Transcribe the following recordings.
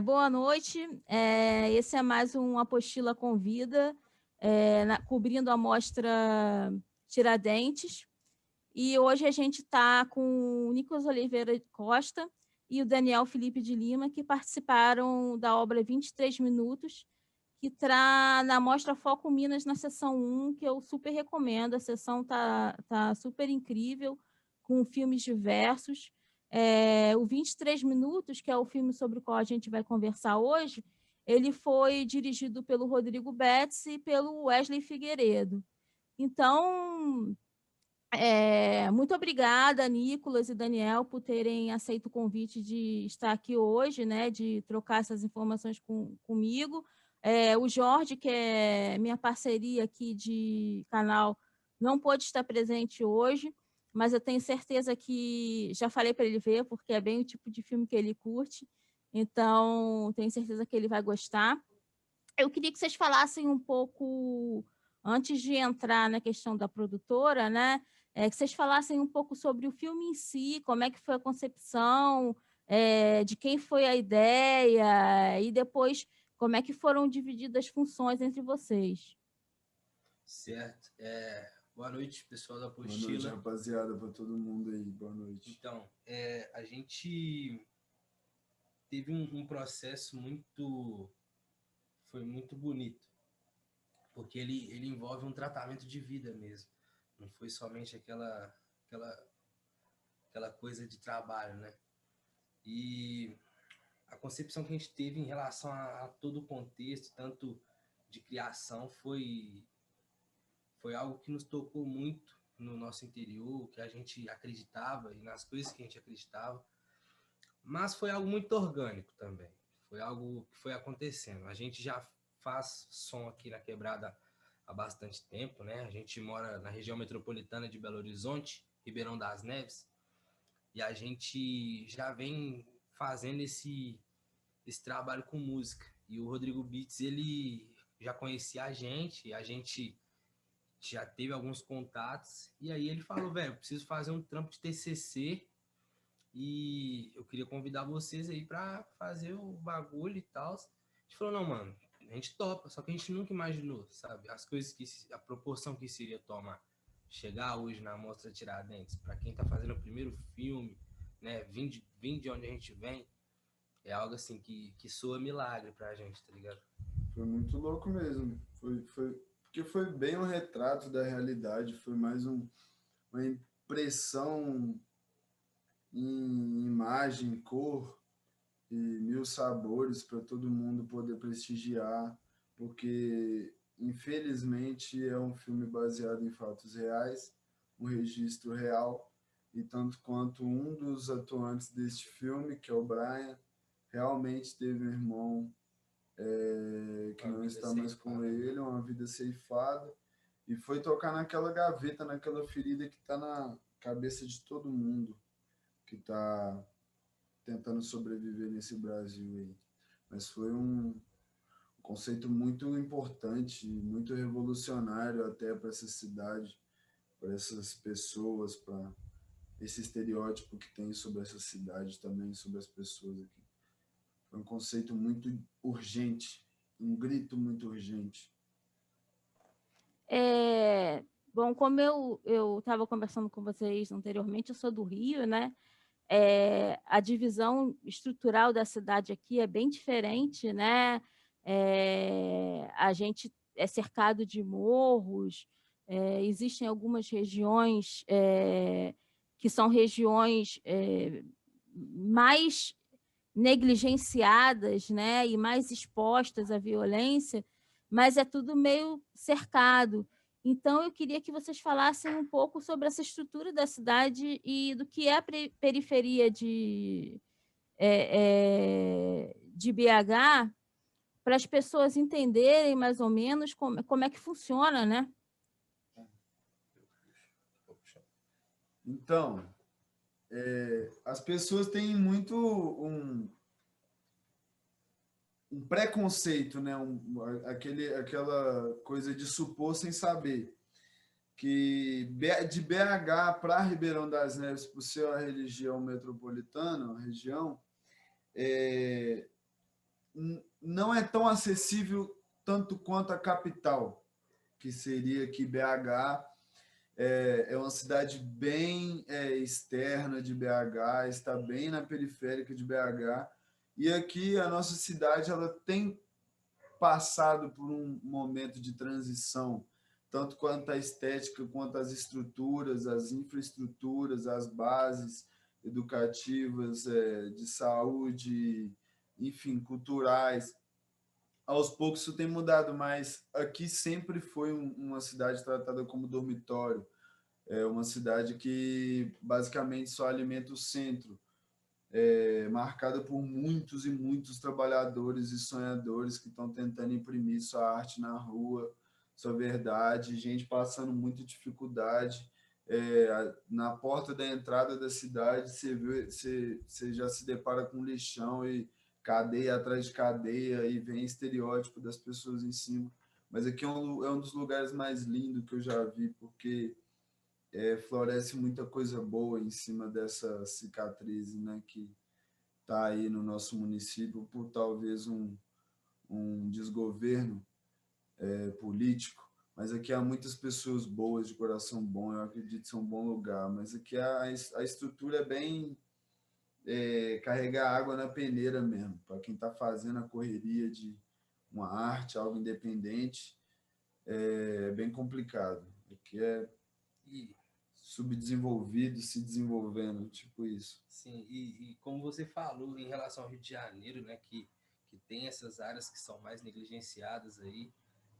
boa noite. É, esse é mais um Apostila Convida, é, na, cobrindo a mostra Tiradentes. E hoje a gente está com o Nicolas Oliveira Costa e o Daniel Felipe de Lima, que participaram da obra 23 Minutos, que está na mostra Foco Minas na sessão 1, que eu super recomendo. A sessão está tá super incrível, com filmes diversos. É, o 23 Minutos, que é o filme sobre o qual a gente vai conversar hoje, ele foi dirigido pelo Rodrigo Betts e pelo Wesley Figueiredo. Então, é, muito obrigada, Nicolas e Daniel, por terem aceito o convite de estar aqui hoje, né, de trocar essas informações com, comigo. É, o Jorge, que é minha parceria aqui de canal, não pôde estar presente hoje, mas eu tenho certeza que já falei para ele ver, porque é bem o tipo de filme que ele curte, então tenho certeza que ele vai gostar. Eu queria que vocês falassem um pouco, antes de entrar na questão da produtora, né, é, que vocês falassem um pouco sobre o filme em si, como é que foi a concepção, é, de quem foi a ideia, e depois como é que foram divididas as funções entre vocês. Certo. É, Boa noite, pessoal da Apostila. Boa noite, rapaziada, para todo mundo aí. Boa noite. Então, é, a gente teve um, um, processo muito... Foi muito bonito. Porque ele, ele envolve um tratamento de vida mesmo. Não foi somente aquela, aquela, aquela coisa de trabalho, né? E a concepção que a gente teve em relação a, a todo o contexto, tanto de criação, foi foi algo que nos tocou muito no nosso interior, que a gente acreditava e nas coisas que a gente acreditava. Mas foi algo muito orgânico também. Foi algo que foi acontecendo. A gente já faz som aqui na Quebrada há bastante tempo, né? A gente mora na região metropolitana de Belo Horizonte, Ribeirão das Neves, e a gente já vem fazendo esse, esse trabalho com música. E o Rodrigo Beats, ele já conhecia a gente, a gente já teve alguns contatos, e aí ele falou, velho, preciso fazer um trampo de TCC, e eu queria convidar vocês aí para fazer o bagulho e tal. A gente falou, não, mano, a gente topa, só que a gente nunca imaginou, sabe, as coisas que, a proporção que seria tomar. Chegar hoje na Mostra Tiradentes, para quem tá fazendo o primeiro filme, né, vindo, vindo de onde a gente vem, é algo assim que, que soa milagre pra gente, tá ligado? Foi muito louco mesmo. Foi, foi, porque foi bem um retrato da realidade, foi mais um, uma impressão em imagem, cor e mil sabores para todo mundo poder prestigiar, porque infelizmente é um filme baseado em fatos reais, um registro real, e tanto quanto um dos atuantes deste filme, que é o Brian, realmente teve um irmão é, que não está mais com ele, uma vida ceifada, e foi tocar naquela gaveta, naquela ferida que está na cabeça de todo mundo que está tentando sobreviver nesse Brasil aí. Mas foi um conceito muito importante, muito revolucionário até para essa cidade, para essas pessoas, para esse estereótipo que tem sobre essa cidade também, sobre as pessoas aqui. Foi um conceito muito urgente, um grito muito urgente. É, bom, como eu estava conversando com vocês anteriormente, eu sou do Rio, né? É, a divisão estrutural da cidade aqui é bem diferente, né? É, a gente é cercado de morros, é, existem algumas regiões é, que são regiões é, mais negligenciadas né, e mais expostas à violência, mas é tudo meio cercado. Então, eu queria que vocês falassem um pouco sobre essa estrutura da cidade e do que é a periferia de, é, é, de BH, para as pessoas entenderem mais ou menos como, como é que funciona, né? Então, é, as pessoas têm muito um, um preconceito, né? Um, aquele, aquela coisa de supor sem saber. Que de BH para Ribeirão das Neves, por ser a religião metropolitana, a região, é, não é tão acessível tanto quanto a capital, que seria aqui BH. É, é uma cidade bem é, externa de BH, está bem na periférica de BH. E aqui a nossa cidade ela tem passado por um momento de transição, tanto quanto a estética, quanto as estruturas, as infraestruturas, as bases educativas, é, de saúde, enfim, culturais. Aos poucos isso tem mudado, mas aqui sempre foi um, uma cidade tratada como dormitório, é uma cidade que basicamente só alimenta o centro, é, marcada por muitos e muitos trabalhadores e sonhadores que estão tentando imprimir sua arte na rua, sua verdade, gente passando muita dificuldade. É, na porta da entrada da cidade, você, você, você já se depara com lixão e cadeia atrás de cadeia e vem estereótipo das pessoas em cima. Mas aqui é um, é um dos lugares mais lindos que eu já vi, porque é, floresce muita coisa boa em cima dessa cicatriz né, que está aí no nosso município por talvez um, um desgoverno é, político. Mas aqui há muitas pessoas boas, de coração bom, eu acredito que é um bom lugar. Mas aqui a, a estrutura é bem é, carregar água na peneira mesmo, para quem está fazendo a correria de uma arte, algo independente, é bem complicado. Aqui é subdesenvolvido, se desenvolvendo, tipo isso. Sim, e, e, como você falou em relação ao Rio de Janeiro, né, que, que tem essas áreas que são mais negligenciadas aí,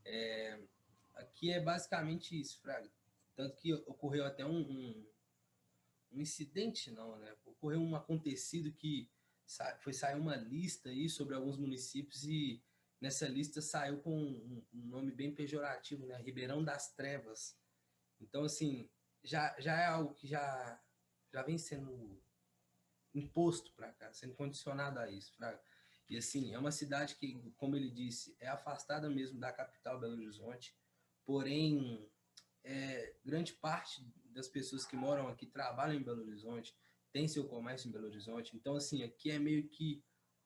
é, aqui é basicamente isso, Fraga. Tanto que ocorreu até um, um um incidente não, né? Ocorreu um acontecido que foi sair uma lista aí sobre alguns municípios e nessa lista saiu com um, um, nome bem pejorativo, né? Ribeirão das Trevas. Então, assim, já, já é algo que já, já vem sendo imposto para cá, sendo condicionado a isso, Fraga. E, assim, é uma cidade que, como ele disse, é afastada mesmo da capital Belo Horizonte, porém, é, grande parte das pessoas que moram aqui trabalham em Belo Horizonte, tem seu comércio em Belo Horizonte. Então, assim, aqui é meio que,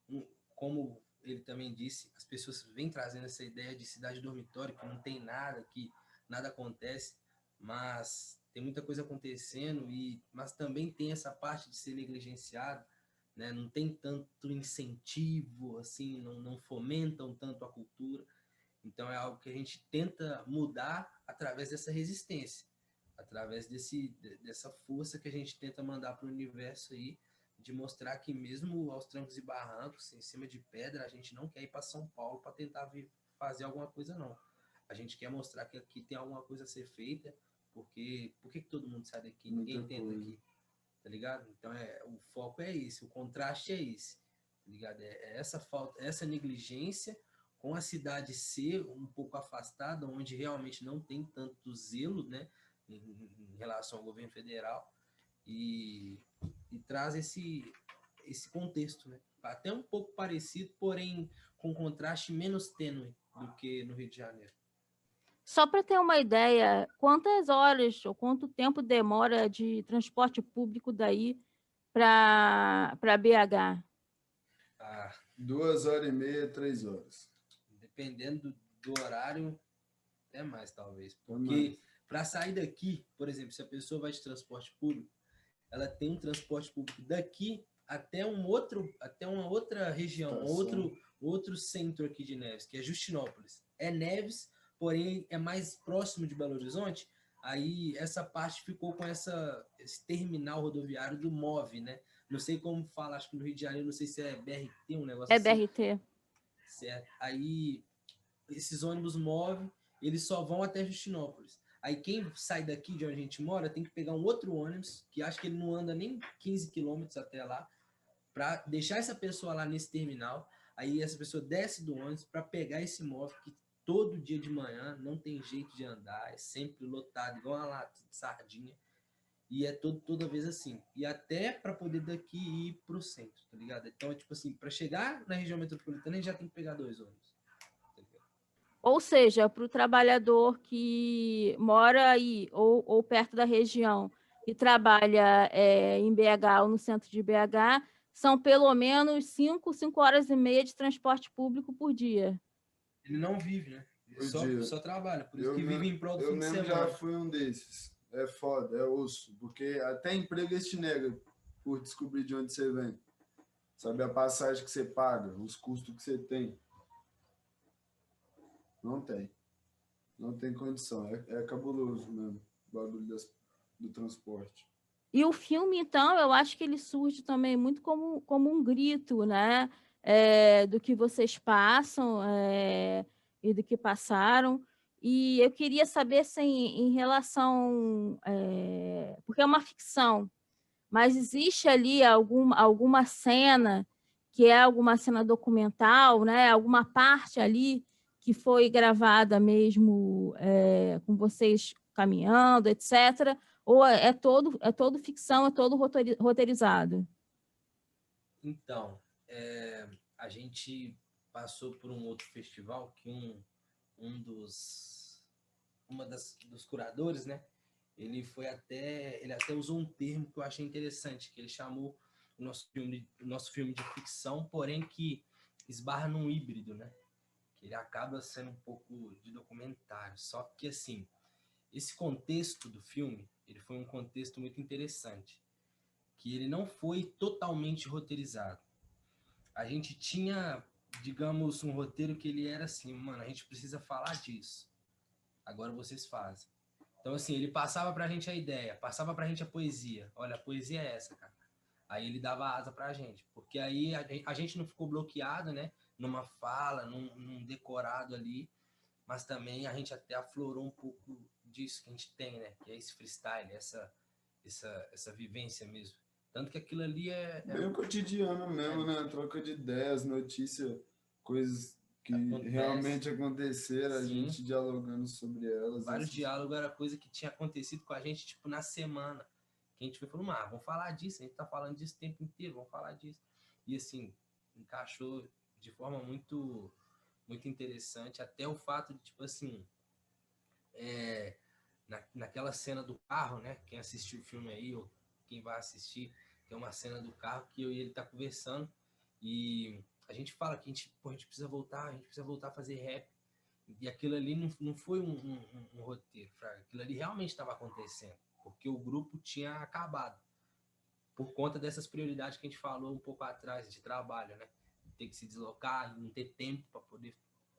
um, como ele também disse, as pessoas vêm trazendo essa ideia de cidade dormitório, que não tem nada, que nada acontece, mas tem muita coisa acontecendo, e mas também tem essa parte de ser negligenciado, né? não tem tanto incentivo, assim, não, não fomentam tanto a cultura. Então é algo que a gente tenta mudar através dessa resistência através desse, dessa força que a gente tenta mandar para o universo aí, de mostrar que mesmo aos trancos e barrancos, em cima de pedra, a gente não quer ir para São Paulo para tentar vir fazer alguma coisa, não. A gente quer mostrar que aqui tem alguma coisa a ser feita, porque por que todo mundo sai daqui? Ninguém tenta aqui, tá ligado? Então é, o foco é esse, o contraste é esse, tá ligado? É, é essa falta, essa negligência com a cidade ser um pouco afastada, onde realmente não tem tanto zelo, né? Em, em relação ao governo federal e, e traz esse, esse contexto, né? até um pouco parecido, porém com contraste menos tênue do que no Rio de Janeiro. Só para ter uma ideia, quantas horas ou quanto tempo demora de transporte público daí para BH? Ah, Duas horas e meia, três horas. Dependendo do, do horário, até mais, talvez. Porque para sair daqui, por exemplo, se a pessoa vai de transporte público, ela tem um transporte público daqui até um outro, até uma outra região, outro, outro centro aqui de Neves, que é Justinópolis. É Neves, porém é mais próximo de Belo Horizonte. Aí essa parte ficou com essa, esse terminal rodoviário do MOVE, né? Não sei como fala, acho que no Rio de Janeiro, não sei se é BRT, um negócio é assim. É BRT. Certo. Aí esses ônibus MOVE, eles só vão até Justinópolis. Aí quem sai daqui de onde a gente mora tem que pegar um outro ônibus, que acho que ele não anda nem 15 quilômetros até lá, para deixar essa pessoa lá nesse terminal. Aí essa pessoa desce do ônibus para pegar esse móvel que todo dia de manhã não tem jeito de andar, é sempre lotado, igual uma lata de sardinha. E é todo, toda vez assim. E até para poder daqui ir para o centro, tá ligado? Então, é tipo assim, para chegar na região metropolitana, a gente já tem que pegar dois ônibus. Ou seja, para o trabalhador que mora aí ou, ou perto da região e trabalha é, em BH ou no centro de BH, são pelo menos 5, 5 horas e meia de transporte público por dia. Ele não vive, né? Ele só, só, trabalha, por isso eu que vive em prol do Eu fim mesmo já fui um desses. É foda, é osso. Porque até emprego eles te nega por descobrir de onde você vem. Sabe a passagem que você paga, os custos que você tem. Não tem. Não tem condição. É, é cabuloso mesmo o bagulho das, do transporte. E o filme, então, eu acho que ele surge também muito como, como um grito, né? É, do que vocês passam é, e do que passaram. E eu queria saber, assim, em relação... É, porque é uma ficção, mas existe ali alguma, alguma cena que é alguma cena documental, né? alguma parte ali que foi gravada mesmo é, com vocês caminhando, etc. Ou é, é todo, é todo ficção, é todo roteirizado? Então, é, a gente passou por um outro festival que um, um dos uma das, dos curadores, né? Ele foi até ele até usou um termo que eu achei interessante, que ele chamou o nosso filme, o nosso filme de ficção, porém que esbarra num híbrido, né? Ele acaba sendo um pouco de documentário. Só que, assim, esse contexto do filme, ele foi um contexto muito interessante, que ele não foi totalmente roteirizado. A gente tinha, digamos, um roteiro que ele era assim, mano, a gente precisa falar disso. Agora vocês fazem. Então, assim, ele passava pra gente a ideia, passava pra gente a poesia. Olha, a poesia é essa, cara. Aí ele dava asa pra gente, porque aí a gente não ficou bloqueado, né? Numa fala, num, num, decorado ali, mas também a gente até aflorou um pouco disso que a gente tem, né? Que é esse freestyle, essa, essa, essa vivência mesmo. Tanto que aquilo ali é... é Bem cotidiano mesmo, é. né? Troca de ideias, notícia, coisas que Acontece. realmente aconteceram, Sim. a gente dialogando sobre elas. Vários assim. diálogos era coisa que tinha acontecido com a gente, tipo, na semana. Que a gente foi falando, ah, vamos falar disso, a gente tá falando disso o tempo inteiro, vamos falar disso. E assim, encaixou de forma muito muito interessante, até o fato de, tipo assim, é, na, naquela cena do carro, né? Quem assistiu o filme aí, ou quem vai assistir, tem uma cena do carro que eu e ele tá conversando e a gente fala que a gente, pô, a gente precisa voltar, a gente precisa voltar a fazer rap. E aquilo ali não, não foi um, um, um roteiro, aquilo ali realmente estava acontecendo, porque o grupo tinha acabado, por conta dessas prioridades que a gente falou um pouco atrás de trabalho, né? Ter que se deslocar, não ter tempo para poder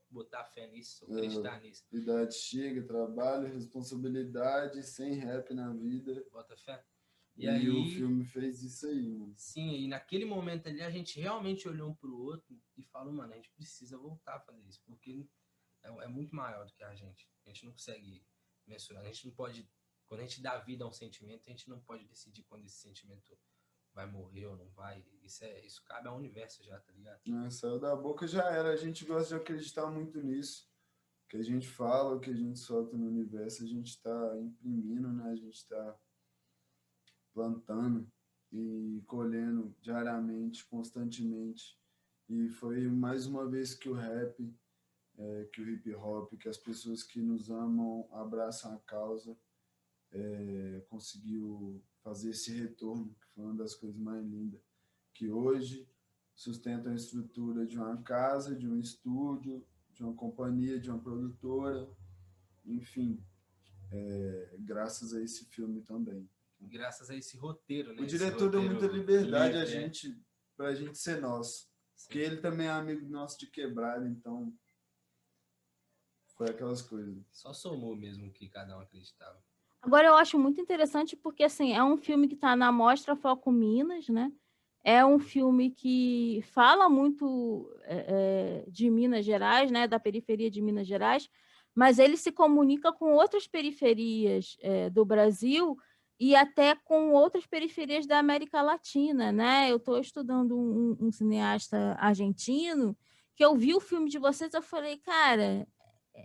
botar fé nisso, acreditar é, nisso. Idade chega, trabalho, responsabilidade, sem rap na vida. Bota fé. E, e aí, o filme fez isso aí, mano. Sim, e naquele momento ali a gente realmente olhou um pro outro e falou, mano, a gente precisa voltar a fazer isso, porque é, é muito maior do que a gente. A gente não consegue mensurar, a gente não pode, quando a gente dá vida a um sentimento, a gente não pode decidir quando esse sentimento vai morrer ou não vai. Isso, é, isso cabe ao universo já, tá ligado? É, saiu da boca já era. A gente gosta de acreditar muito nisso. O que a gente fala, o que a gente solta no universo, a gente está imprimindo, né? A gente está plantando e colhendo diariamente, constantemente. E foi mais uma vez que o rap, é, que o hip hop, que as pessoas que nos amam abraçam a causa, é, conseguiu fazer esse retorno, que foi uma das coisas mais lindas, que hoje sustenta a estrutura de uma casa, de um estúdio, de uma companhia, de uma produtora, enfim, é, graças a esse filme também. Graças a esse roteiro, né? O diretor deu muita liberdade a né? gente, para a gente ser nosso. Sim. Porque ele também é amigo nosso de quebrada, então foi aquelas coisas. Só somou mesmo que cada um acreditava. Agora, eu acho muito interessante porque, assim, é um filme que está na Mostra Foco Minas, né? É um filme que fala muito é, de Minas Gerais, né? Da periferia de Minas Gerais, mas ele se comunica com outras periferias é, do Brasil e até com outras periferias da América Latina, né? Eu estou estudando um, um, cineasta argentino que eu vi o filme de vocês, eu falei, cara,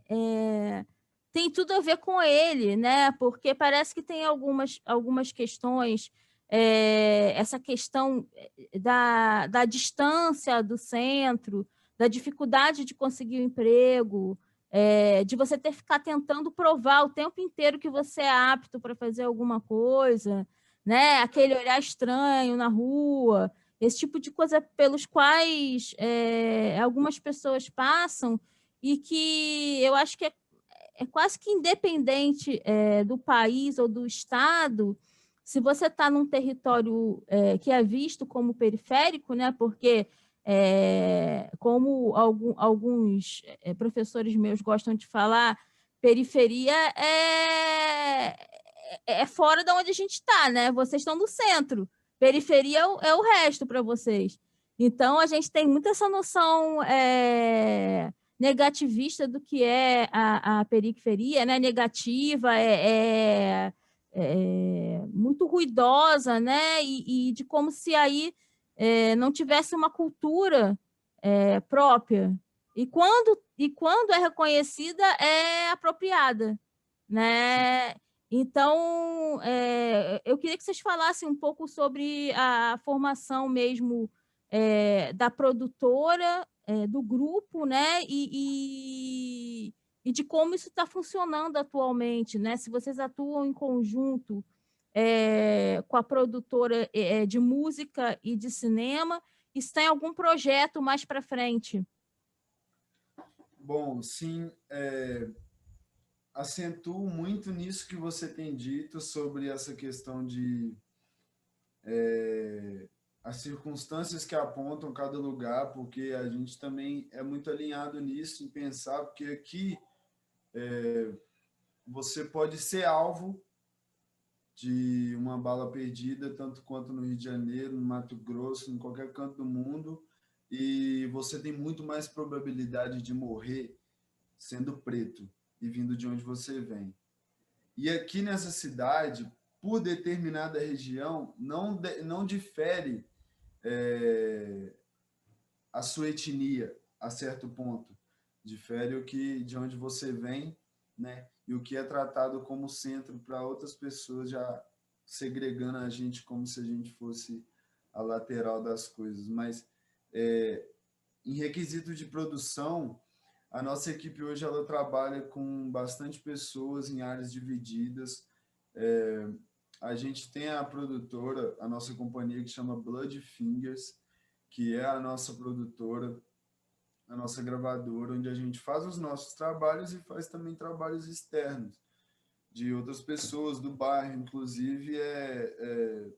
é tem tudo a ver com ele, né? Porque parece que tem algumas, algumas questões, é, essa questão eh, da, da distância do centro, da dificuldade de conseguir um emprego, é, de você ter que ficar tentando provar o tempo inteiro que você é apto para fazer alguma coisa, né? Aquele olhar estranho na rua, esse tipo de coisa pelos quais é, algumas pessoas passam e que eu acho que é, é quase que independente é, do país ou do estado, se você está num território é, que é visto como periférico, né, porque é, como algum, alguns é, professores meus gostam de falar, periferia é, é, é fora de onde a gente está, né? Vocês estão no centro. Periferia é o, é o resto para vocês. Então, a gente tem muita essa noção é, negativista do que é a, a periferia, né? negativa, é, é, é muito ruidosa, né? E, e, de como se aí é, não tivesse uma cultura é, própria. E quando, e quando é reconhecida, é apropriada. Né? Então, é, eu queria que vocês falassem um pouco sobre a formação mesmo é, da produtora, é, do grupo, né? E, e, e de como isso está funcionando atualmente, né? Se vocês atuam em conjunto é, com a produtora é, de música e de cinema, se tem algum projeto mais para frente? Bom, sim, é, acentuo muito nisso que você tem dito sobre essa questão de é, as circunstâncias que apontam cada lugar, porque a gente também é muito alinhado nisso, em pensar, porque aqui é, você pode ser alvo de uma bala perdida, tanto quanto no Rio de Janeiro, no Mato Grosso, em qualquer canto do mundo, e você tem muito mais probabilidade de morrer sendo preto e vindo de onde você vem. E aqui nessa cidade, por determinada região, não, não difere é, a sua etnia a certo ponto. Difere o que de onde você vem, né? e o que é tratado como centro para outras pessoas, já segregando a gente como se a gente fosse a lateral das coisas. Mas é, em requisito de produção, a nossa equipe hoje ela trabalha com bastante pessoas em áreas divididas. É, a gente tem a produtora, a nossa companhia que chama Blood Fingers, que é a nossa produtora a nossa gravadora, onde a gente faz os nossos trabalhos e faz também trabalhos externos de outras pessoas do bairro, inclusive é, é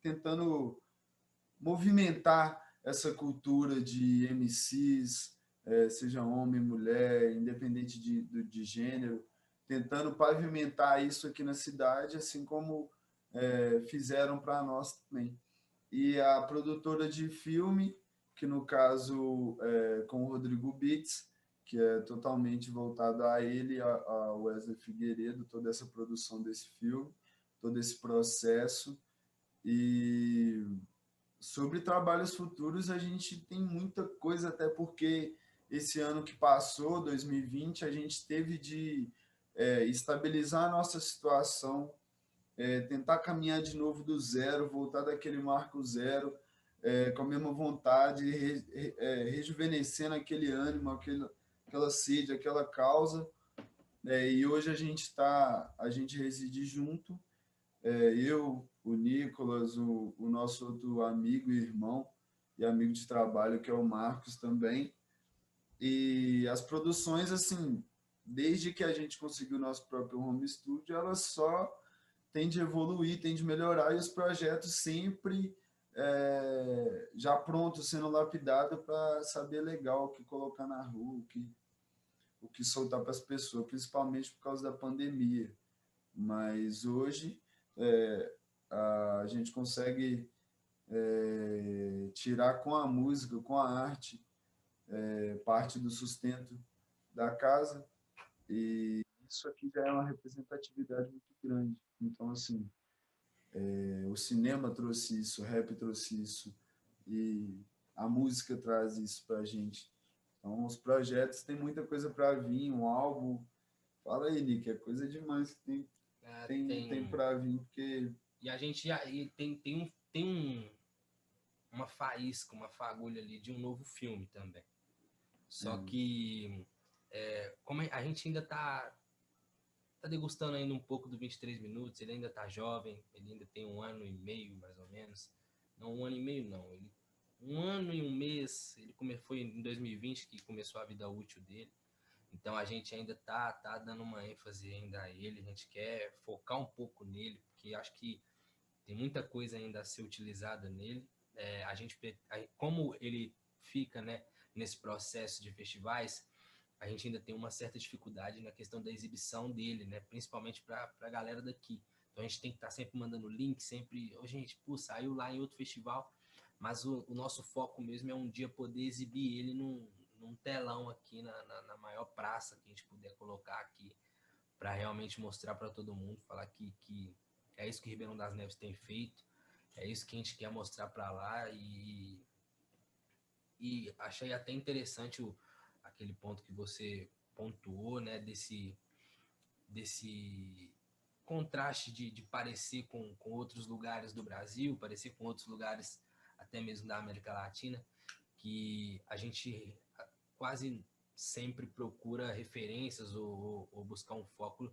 tentando movimentar essa cultura de MCs, é, seja homem, mulher, independente de, de, de, gênero, tentando pavimentar isso aqui na cidade, assim como é, fizeram para nós também. E a produtora de filme que no caso é, com o Rodrigo Bits, que é totalmente voltado a ele, a, a Wesley Figueiredo, toda essa produção desse filme, todo esse processo. E sobre trabalhos futuros, a gente tem muita coisa, até porque esse ano que passou, 2020, a gente teve de é, estabilizar a nossa situação, é, tentar caminhar de novo do zero, voltar daquele marco zero, é, com a mesma vontade, re, é, rejuvenescendo aquele ânimo, aquele, aquela sede, aquela causa. É, e hoje a gente está, a gente reside junto, é, eu, o Nicolas, o, o nosso outro amigo e irmão e amigo de trabalho, que é o Marcos também. E as produções, assim, desde que a gente conseguiu o nosso próprio home studio, elas só têm de evoluir, têm de melhorar, e os projetos sempre é, já pronto, sendo lapidado para saber legal o que colocar na rua, o que, o que soltar para as pessoas, principalmente por causa da pandemia. Mas hoje é, a gente consegue é, tirar com a música, com a arte, é, parte do sustento da casa, e isso aqui já é uma representatividade muito grande. Então, assim, é, o cinema trouxe isso, o rap trouxe isso, e a música traz isso para a gente. Então, os projetos tem muita coisa para vir, um álbum. Fala aí, Nick, é coisa demais que tem, é, tem, tem, tem para vir, porque... E a gente já e tem, tem, um, tem um, uma faísca, uma fagulha ali de um novo filme também. Só hum. que, é, como a gente ainda está tá degustando ainda um pouco do 23 minutos, ele ainda tá jovem, ele ainda tem um ano e meio, mais ou menos. Não, um ano e meio não, ele um ano e um mês. Ele come, foi em 2020 que começou a vida útil dele. Então a gente ainda tá, tá dando uma ênfase ainda a ele, a gente quer focar um pouco nele, porque acho que tem muita coisa ainda a ser utilizada nele. É, a gente, como ele fica né, nesse processo de festivais, a gente ainda tem uma certa dificuldade na questão da exibição dele, né? Principalmente para a galera daqui. Então a gente tem que estar tá sempre mandando link, sempre. Oh, gente, pô, saiu lá em outro festival, mas o, o, nosso foco mesmo é um dia poder exibir ele num, num telão aqui na, na, na, maior praça que a gente puder colocar aqui, para realmente mostrar para todo mundo, falar que, que é isso que Ribeirão das Neves tem feito, é isso que a gente quer mostrar para lá e, e achei até interessante o, aquele ponto que você pontuou, né, desse, desse contraste de, de parecer com, com outros lugares do Brasil, parecer com outros lugares até mesmo da América Latina, que a gente quase sempre procura referências ou, ou, buscar um foco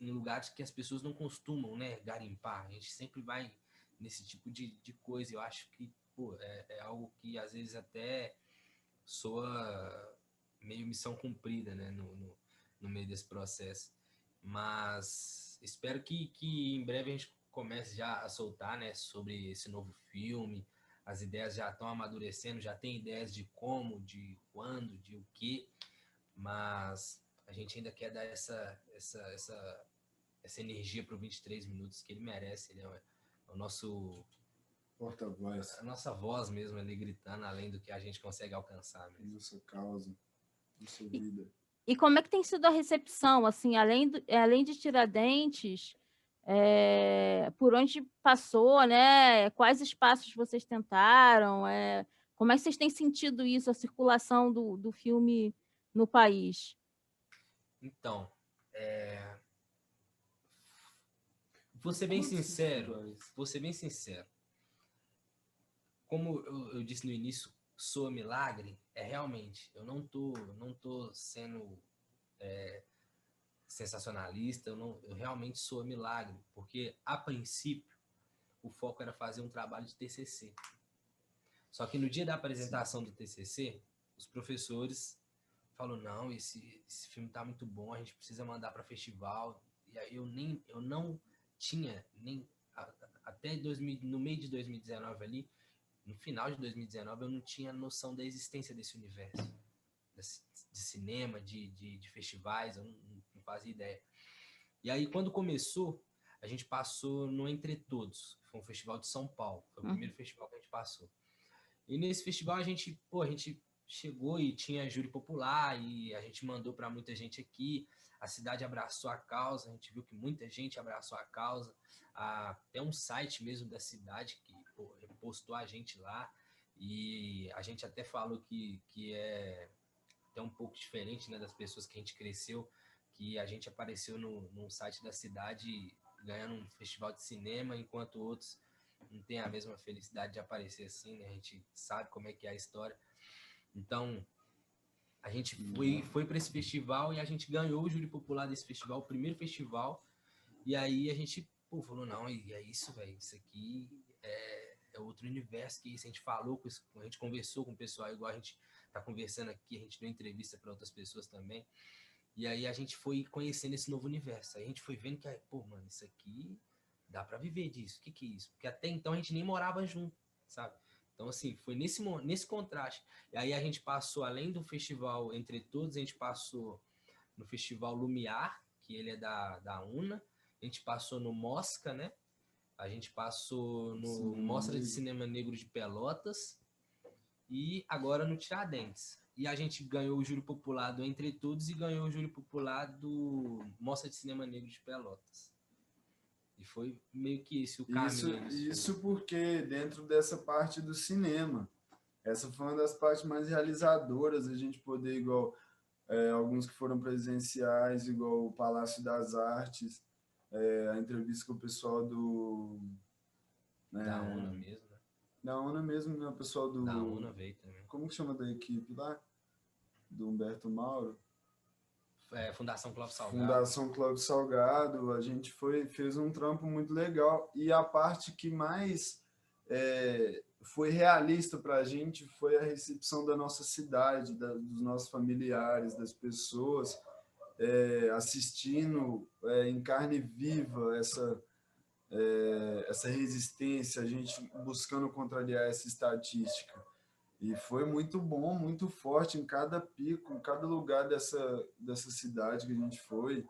em lugares que as pessoas não costumam né, garimpar. A gente sempre vai nesse tipo de, de coisa. Eu acho que pô, é, é algo que às vezes até soa meio missão cumprida né, no, no, no meio desse processo. Mas espero que, que em breve a gente comece já a soltar né, sobre esse novo filme. As ideias já estão amadurecendo, já tem ideias de como, de quando, de o que, mas a gente ainda quer dar essa, essa, essa, essa energia para o 23 minutos que ele merece. Ele é o, é o nosso porta-voz. A nossa voz mesmo ali gritando, além do que a gente consegue alcançar. Mesmo. Nossa causa, vida. E, e como é que tem sido a recepção, assim, além, do, além de Tiradentes, é, por onde passou, né? Quais espaços vocês tentaram? É, como é que vocês têm sentido isso, a circulação do, do filme no país? Então, é... vou ser bem sincero, vou ser bem sincero. Como eu, eu disse no início, soa milagre, é realmente, eu não tô, não tô sendo é, sensacionalista, eu, não, eu realmente sou milagre, porque a princípio o foco era fazer um trabalho de TCC. Só que no dia da apresentação do TCC, os professores falaram, não, esse, esse filme tá muito bom, a gente precisa mandar para festival. E aí eu nem, eu não tinha nem até 2000, no meio de 2019 ali, no final de 2019 eu não tinha noção da existência desse universo de cinema, de, de, de festivais, eu não, não, fazia ideia. E aí, quando começou, a gente passou no Entre Todos, que foi um festival de São Paulo. Foi o uhum. primeiro festival que a gente passou. E nesse festival a gente, pô, a gente chegou e tinha júri popular e a gente mandou para muita gente aqui. A cidade abraçou a causa, a gente viu que muita gente abraçou a causa. Até um site mesmo da cidade que pô, repostou a gente lá. E a gente até falou que, que é até um pouco diferente né, das pessoas que a gente cresceu, que a gente apareceu no, no site da cidade ganhando um festival de cinema, enquanto outros não têm a mesma felicidade de aparecer assim, né? A gente sabe como é que é a história. Então, a gente foi, foi para esse festival e a gente ganhou o júri popular desse festival, o primeiro festival. E aí a gente pô, falou, não, e é isso, velho, isso aqui é, é outro universo que isso. A gente falou, com, a gente conversou com o pessoal, igual a gente tá conversando aqui, a gente deu entrevista para outras pessoas também. E aí a gente foi conhecendo esse novo universo. Aí a gente foi vendo que, pô, mano, isso aqui dá para viver disso. O que que é isso? Porque até então a gente nem morava junto, sabe? Então, assim, foi nesse, nesse contraste. E aí a gente passou, além do festival Entre Todos, a gente passou no festival Lumiar, que ele é da, da UNA. A gente passou no Mosca, né? A gente passou no Sim. Mostra de Cinema Negro de Pelotas e agora no Tiradentes. E a gente ganhou o júri popular do Entre Todos e ganhou o júri popular do Mostra de Cinema Negro de Pelotas. E foi meio que esse o caminho. Isso, isso porque dentro dessa parte do cinema, essa foi uma das partes mais realizadoras, a gente poder, igual é, alguns que foram presenciais, igual o Palácio das Artes, é, a entrevista com o pessoal do... Né, da ONU mesmo. Da ONU mesmo, né? O pessoal do. Da ONU veio também. Como que chama da equipe lá? Do Humberto Mauro? É, Fundação Clóvis Salgado. Fundação Clóvis Salgado. A gente foi, fez um trampo muito legal. E a parte que mais é, foi realista para a gente foi a recepção da nossa cidade, da, dos nossos familiares, das pessoas é, assistindo é, em carne viva essa é, essa resistência, a gente buscando contrariar essa estatística. E foi muito bom, muito forte em cada pico, em cada lugar dessa, dessa cidade que a gente foi,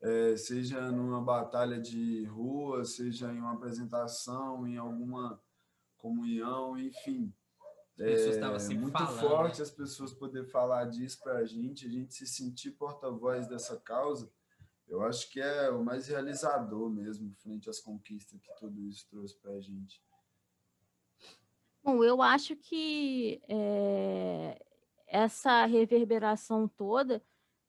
é, seja numa batalha de rua, seja em uma apresentação, em alguma comunhão, enfim. É muito falando, forte né? as pessoas poder falar disso para a gente, a gente se sentir porta-voz dessa causa, eu acho que é o mais realizador mesmo, frente às conquistas que tudo isso trouxe para a gente. Bom, eu acho que é, essa reverberação toda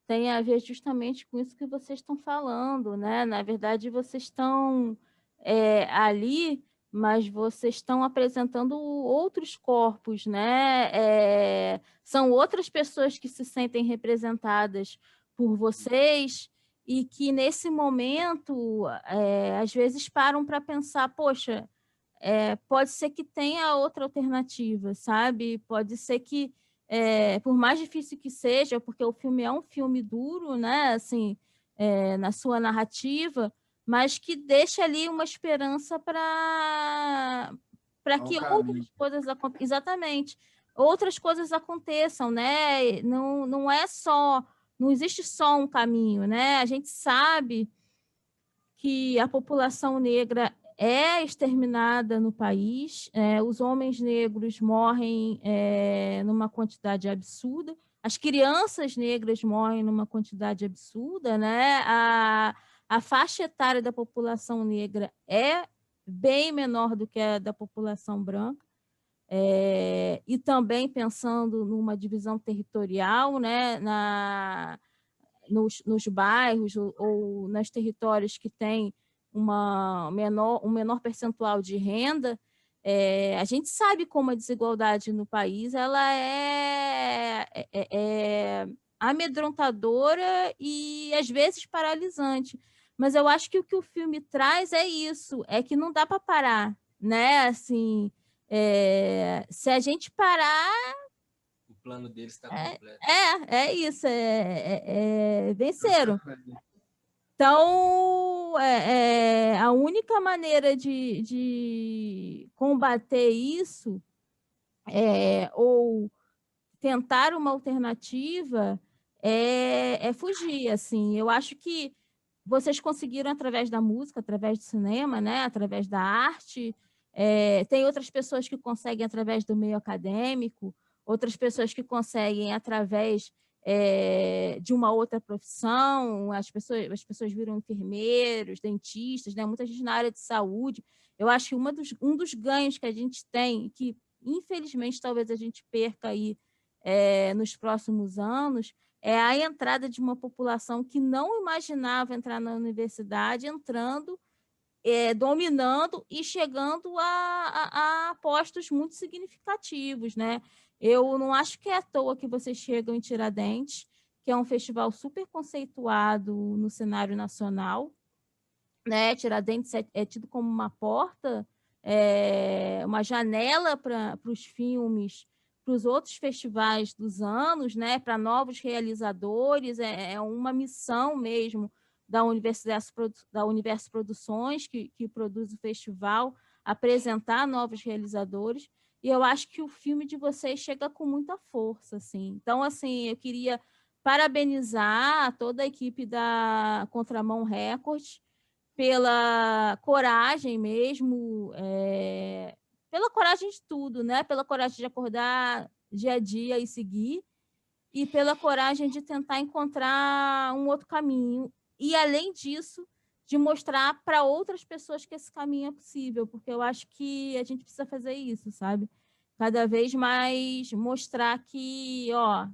tem a ver justamente com isso que vocês estão falando, né? Na verdade, vocês estão é, ali, mas vocês estão apresentando outros corpos, né? É, são outras pessoas que se sentem representadas por vocês e que nesse momento, é, às vezes param para pensar, poxa, é, pode ser que tenha outra alternativa, sabe? Pode ser que, é, por mais difícil que seja, porque o filme é um filme duro, né? Assim, é, na sua narrativa, mas que deixa ali uma esperança para para que outras coisas exatamente outras coisas aconteçam, né? Não, não é só não existe só um caminho, né? A gente sabe que a população negra é exterminada no país, é, os homens negros morrem é, numa quantidade absurda, as crianças negras morrem numa quantidade absurda, né? A, a faixa etária da população negra é bem menor do que a da população branca, é, e também pensando numa divisão territorial, né? Na, nos, nos bairros ou, ou nos territórios que têm uma menor, um menor percentual de renda, é, a gente sabe como a desigualdade no país ela é, é, é, é amedrontadora e às vezes paralisante. Mas eu acho que o que o filme traz é isso, é que não dá para parar, né? Assim, é, se a gente parar, o plano deles está é, completo. É, é isso, é, é, é venceram. Então, é, é, a única maneira de, de combater isso é, ou tentar uma alternativa é, é fugir. Assim, eu acho que vocês conseguiram através da música, através do cinema, né, através da arte. É, tem outras pessoas que conseguem através do meio acadêmico, outras pessoas que conseguem através é, de uma outra profissão, as pessoas, as pessoas viram enfermeiros, dentistas, né? muita gente na área de saúde. Eu acho que uma dos, um dos ganhos que a gente tem, que infelizmente talvez a gente perca aí é, nos próximos anos, é a entrada de uma população que não imaginava entrar na universidade, entrando, é, dominando e chegando a, a, a postos muito significativos, né? Eu não acho que é à toa que vocês chegam em Tiradentes, que é um festival super conceituado no cenário nacional. Né? Tiradentes é, é tido como uma porta, é, uma janela para os filmes, para os outros festivais dos anos, né? para novos realizadores, é, é uma missão mesmo da Universo, da Universo Produções, que, que produz o festival, apresentar novos realizadores. E eu acho que o filme de vocês chega com muita força, assim. Então, assim, eu queria parabenizar toda a equipe da Contramão Records pela coragem mesmo, é, pela coragem de tudo, né? Pela coragem de acordar dia a dia e seguir, e pela coragem de tentar encontrar um outro caminho. E, além disso, de mostrar para outras pessoas que esse caminho é possível, porque eu acho que a gente precisa fazer isso, sabe? Cada vez mais mostrar que, ó,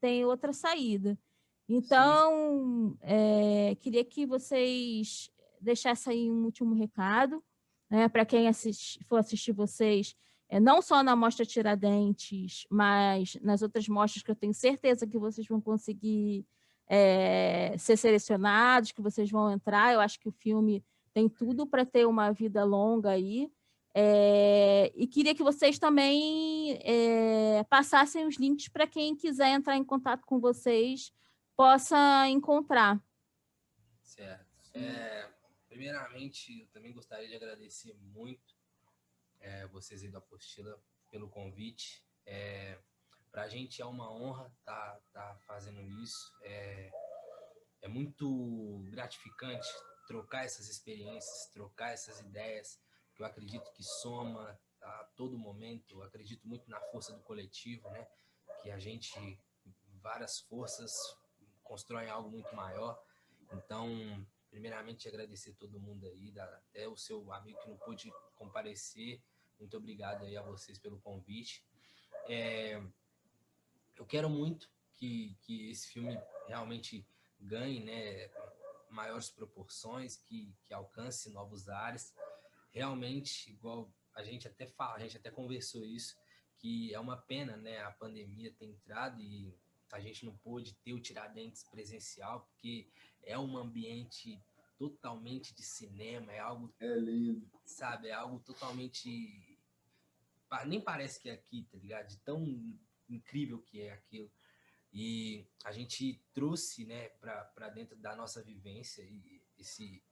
tem outra saída. Então, é, queria que vocês deixassem aí um último recado, né, para quem for assistir vocês, é, não só na Mostra Tiradentes, mas nas outras mostras que eu tenho certeza que vocês vão conseguir é, ser selecionados, que vocês vão entrar. Eu acho que o filme tem tudo para ter uma vida longa aí. É, e queria que vocês também é, passassem os links para quem quiser entrar em contato com vocês possa encontrar. Certo. É, primeiramente, eu também gostaria de agradecer muito é, vocês aí do Apostila pelo convite. É, para a gente é uma honra estar tá, tá fazendo isso. É, é muito gratificante trocar essas experiências, trocar essas ideias, que eu acredito que soma a todo momento. Eu acredito muito na força do coletivo, né? Que a gente, várias forças, constroem algo muito maior. Então, primeiramente, agradecer todo mundo aí, até o seu amigo que não pôde comparecer. Muito obrigado aí a vocês pelo convite. É, eu quero muito que, que esse filme realmente ganhe né, maiores proporções, que, que alcance novos ares. Realmente, igual a gente até fala, a gente até conversou isso, que é uma pena né, a pandemia ter entrado e a gente não pôde ter o Tiradentes presencial, porque é um ambiente totalmente de cinema, é algo... É lindo. Sabe, é algo totalmente... Nem parece que é aqui, tá ligado? De tão incrível que é aquilo. E a gente trouxe né, para dentro da nossa vivência esse,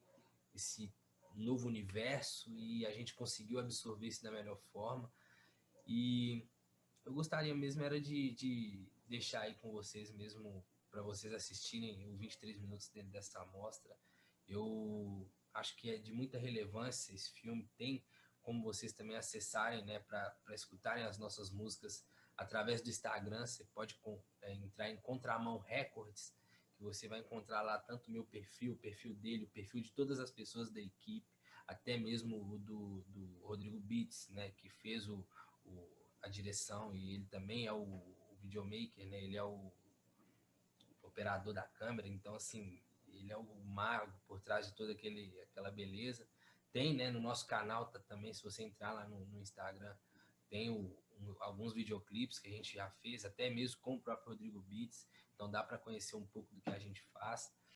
esse novo universo e a gente conseguiu absorver isso da melhor forma. E eu gostaria mesmo era de, de deixar aí com vocês mesmo, para vocês assistirem o 23 minutos dentro dessa amostra. Eu acho que é de muita relevância esse filme, tem como vocês também acessarem, né, para escutarem as nossas músicas através do Instagram, você pode é, entrar em Contramão Records, que você vai encontrar lá tanto o meu perfil, o perfil dele, o perfil de todas as pessoas da equipe, até mesmo o do, do Rodrigo Beats, né, que fez o, o, a direção e ele também é o videomaker, né, ele é o operador da câmera, então assim, ele é o mago por trás de toda aquele, aquela beleza. Tem, né, no nosso canal tá, também, se você entrar lá no, no Instagram, tem o, um, alguns videoclipes que a gente já fez, até mesmo com o próprio Rodrigo Beats, então dá para conhecer um pouco do que a gente faz.